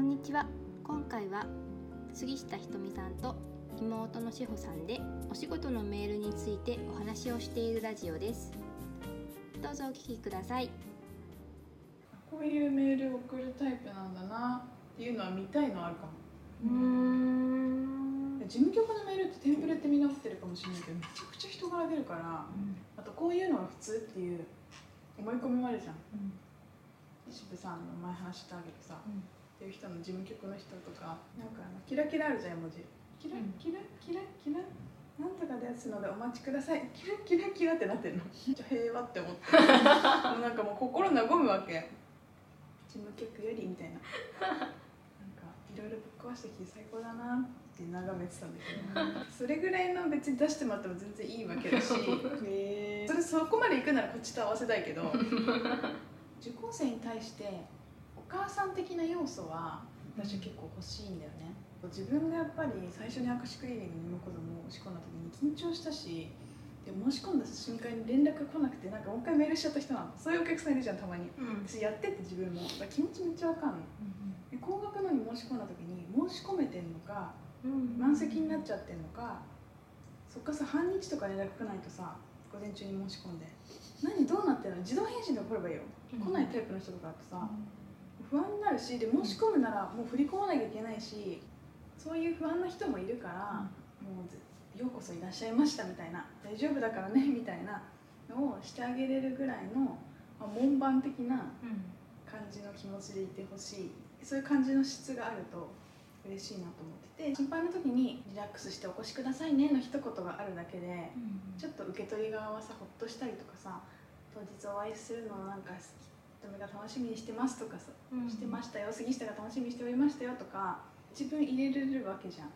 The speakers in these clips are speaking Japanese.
んにちは。今回は杉下ひとみさんと妹の志保さんでお仕事のメールについてお話をしているラジオです。どうぞお聞きください。こういうメール送るタイプなんだなっていうのは見たいのあるかも。うん。事務局のメールってテンプレってみんな持ってるかもしれないけどめちゃくちゃ人柄出るからあとこういうのが普通っていう思い込みもあるじゃん。石部さんの前話したけどさ、っていう人の事務局の人とかなんかあのキラキラあるじゃん絵文字。キラうん。キラキラキラ。なんとかですのでお待ちください。キラキラキラってなってるの。平和って思って。も うなんかもう心和むわけ。事務局よりみたいな。なんかいろいろぶっ壊してきて最高だなって眺めてたんだけど。それぐらいの別に出してもらっても全然いいわけだし。それそこまで行くならこっちと合わせたいけど。受講生に対してお母さん的な要素は私は結構欲しいんだよね。自分がやっぱり最初にアクシクリーニングに産む子供を仕込んだ時に緊張したしで申し込んだ瞬間に連絡来なくてなんかもう一回メールしちゃった人なのそういうお客さんいるじゃんたまに。うん。私やってて自分も。気持ちめっちゃわかんので高額のに申し込んだ時に申し込めてんのか満席になっちゃってんのかそっからさ半日とか連絡来ないとさ午前中に申し込んで。何どうなってんの？自動返信で送ればいいよ、来ないタイプの人とかだとさ不安になるしで申し込むならもう振り込まなきゃいけないしそういう不安な人もいるから、もうぜようこそいらっしゃいましたみたいな大丈夫だからねみたいなのをしてあげれるぐらいの、まあ、門番的な感じの気持ちでいてほしい。そういう感じの質があると嬉しいなと思ってて心配な時に「リラックスしてお越しくださいね」の一言があるだけでちょっと受け取り側はさほっとしたりとかさ当日お会いするのをなんか瞳が楽しみにしてますとかさ、してましたよ杉下が楽しみにしておりましたよとか自分入れれるわけじゃん。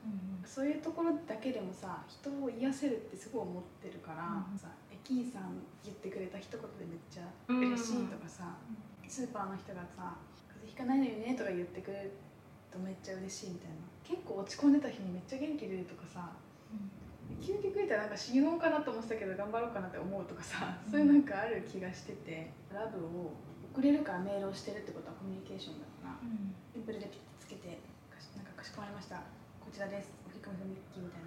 そういうところだけでもさ人を癒せるってすごい思ってるから、うんさ駅員さん言ってくれた一言でめっちゃ嬉しいとかさ、スーパーの人がさ「風邪ひかないのよね」とか言ってくれるとめっちゃ嬉しいみたいな。結構落ち込んでた日にめっちゃ元気出るとかさ究極言ったらなんか死のうかなと思ってたけど頑張ろうかなって思うとかさ、そういうなんかある気がしててラブを送れるからメールをしてるってことはコミュニケーションだからテンプレでピッてつけてかしなんかかしこまりました。こちらです。お引っ込みみたいな。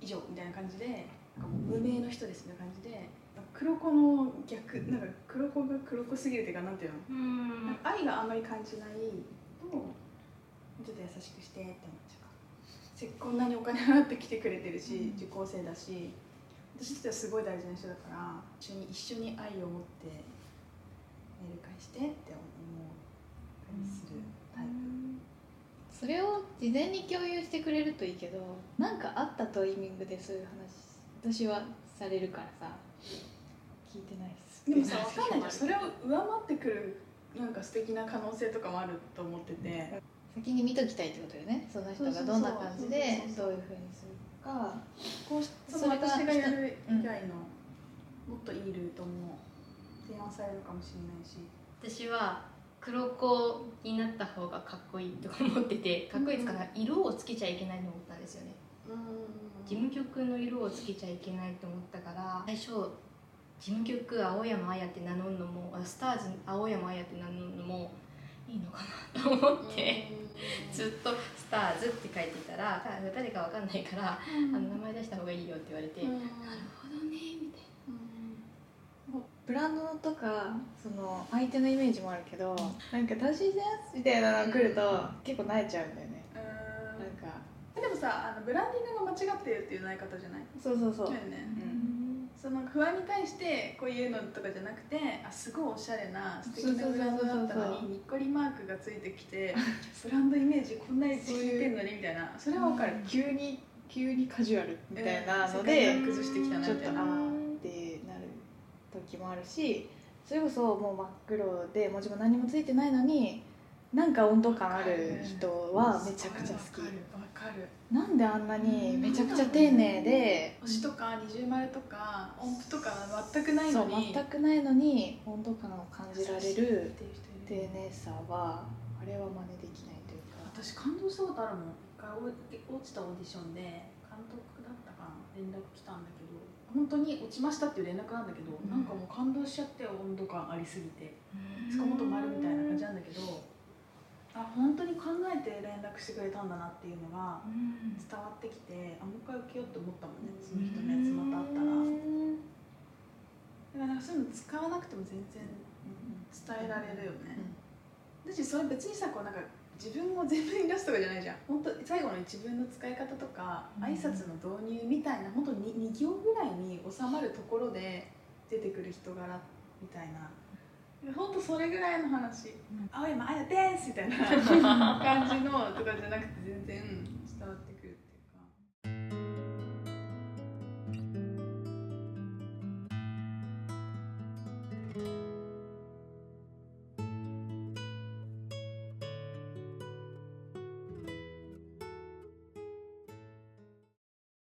以上みたいな感じでなんか無名の人ですみたいな感じで黒子の逆なんか黒子が黒子すぎるっていうかなんていうの？なんか愛があんまり感じないとちょっと優しくしてって思っちゃう。せこんなにお金払ってきてくれてるし、受講生だし私としてはすごい大事な人だから一緒に一緒に愛を持ってメール返してって思ったりするタイプ、それを事前に共有してくれるといいけどなんかあったタイミングでそういう話私はされるからさ。聞いてないっす。でもさ分かんない。じゃんそれを上回ってくるなんか素敵な可能性とかもあると思ってて。先に見ときたいってことよね。その人がどんな感じでどういうふうにするか。こうしそのそれが私がやる以外のもっといいルートも提案されるかもしれないし。私は黒子になった方がかっこいいとか思っててかっこいいですから色をつけちゃいけないと思ったんですよね。事務局の色をつけちゃいけないと思ったから最初事務局青山綾って名乗るのもあスターズ青山綾って名乗るのもいいのかなと思って、ずっと「スターズ」って書いてたら誰かわかんないから、あの名前出した方がいいよって言われて、なるほどブランドとかその相手のイメージもあるけどなんか楽しいですみたいなの来ると結構慣れちゃうんだよね。なんか。でもさあのブランディングが間違ってるっていうない方じゃない？そうそうそう。そうよね。うん。その不安に対してこういうのとかじゃなくてあすごいおしゃれな素敵なブランドだったのににっこりマークがついてきてブランドイメージこんなに聞いてんのにみたいな。それはわかる、急に急にカジュアルみたいなので観崩してきたなみたいな時もあるしそれこそもう真っ黒で文字も何もついてないのになんか温度感ある人はめちゃくちゃ好き。なんであんなにめちゃくちゃ丁寧で星とか二重丸とか音符とか全くないそうのに全くないのに温度感を感じられる丁寧さはあれは真似できないというか。私感動したことあるもん。一回落ちたオーディションで監督だったかな連絡来たんだけど本当に落ちましたっていう連絡なんだけど、ん。なんかもう感動しちゃって温度感ありすぎてしかもっと丸みたいな感じなんだけどあ本当に考えて連絡してくれたんだなっていうのが伝わってきて、あもう一回受けようって思ったもんねその人のやつまたあったら。だからそういうの使わなくても全然伝えられるよね。だしそれ別にさこうなんか自分も全面に出すとかじゃないじゃん。本当最後の自分の使い方とか、うん、挨拶の導入みたいな本当に2行ぐらいに収まるところで出てくる人柄みたいな。本当それぐらいの話「、青山あやです」みたいな 感じのとかじゃなくて全然伝わってくるっていうか。うん